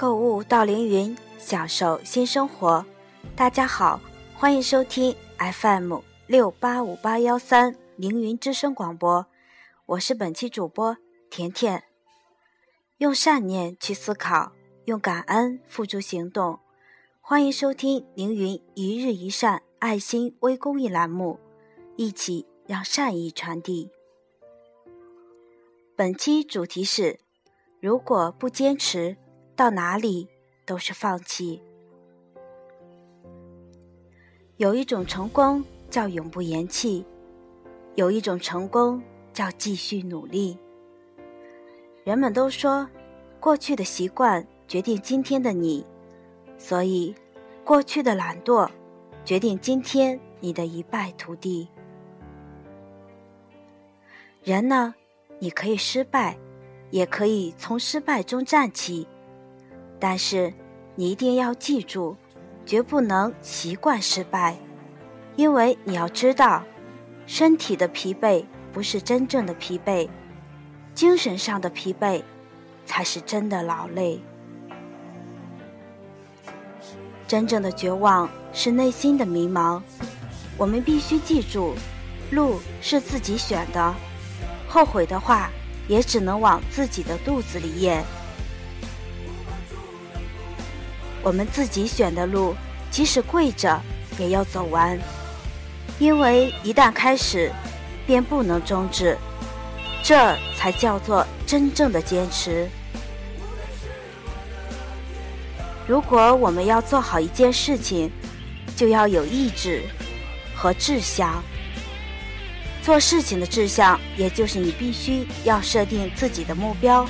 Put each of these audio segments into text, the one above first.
购物到凌云，享受新生活。大家好，欢迎收听 FM 六八五八幺三凌云之声广播，我是本期主播甜甜。用善念去思考，用感恩付诸行动。欢迎收听凌云一日一善爱心微公益栏目，一起让善意传递。本期主题是：如果不坚持。到哪里都是放弃。有一种成功叫永不言弃，有一种成功叫继续努力。人们都说，过去的习惯决定今天的你，所以过去的懒惰决定今天你的一败涂地。人呢，你可以失败，也可以从失败中站起。但是，你一定要记住，绝不能习惯失败，因为你要知道，身体的疲惫不是真正的疲惫，精神上的疲惫，才是真的劳累。真正的绝望是内心的迷茫。我们必须记住，路是自己选的，后悔的话，也只能往自己的肚子里咽。我们自己选的路，即使跪着也要走完，因为一旦开始，便不能终止，这才叫做真正的坚持。如果我们要做好一件事情，就要有意志和志向。做事情的志向，也就是你必须要设定自己的目标，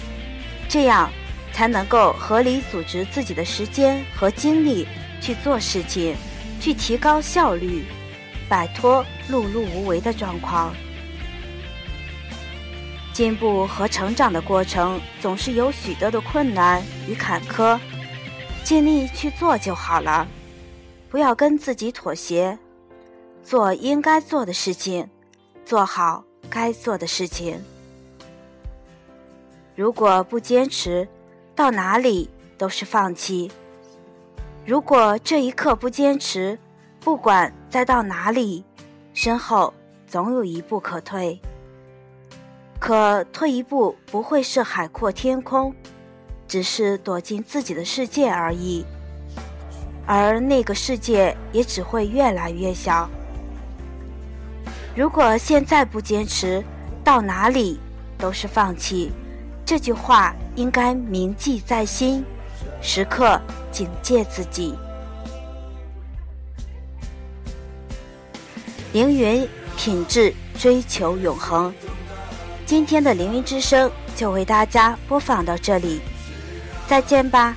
这样。才能够合理组织自己的时间和精力去做事情，去提高效率，摆脱碌碌无为的状况。进步和成长的过程总是有许多的困难与坎坷，尽力去做就好了，不要跟自己妥协，做应该做的事情，做好该做的事情。如果不坚持，到哪里都是放弃。如果这一刻不坚持，不管再到哪里，身后总有一步可退。可退一步不会是海阔天空，只是躲进自己的世界而已。而那个世界也只会越来越小。如果现在不坚持，到哪里都是放弃。这句话应该铭记在心，时刻警戒自己。凌云品质追求永恒。今天的凌云之声就为大家播放到这里，再见吧。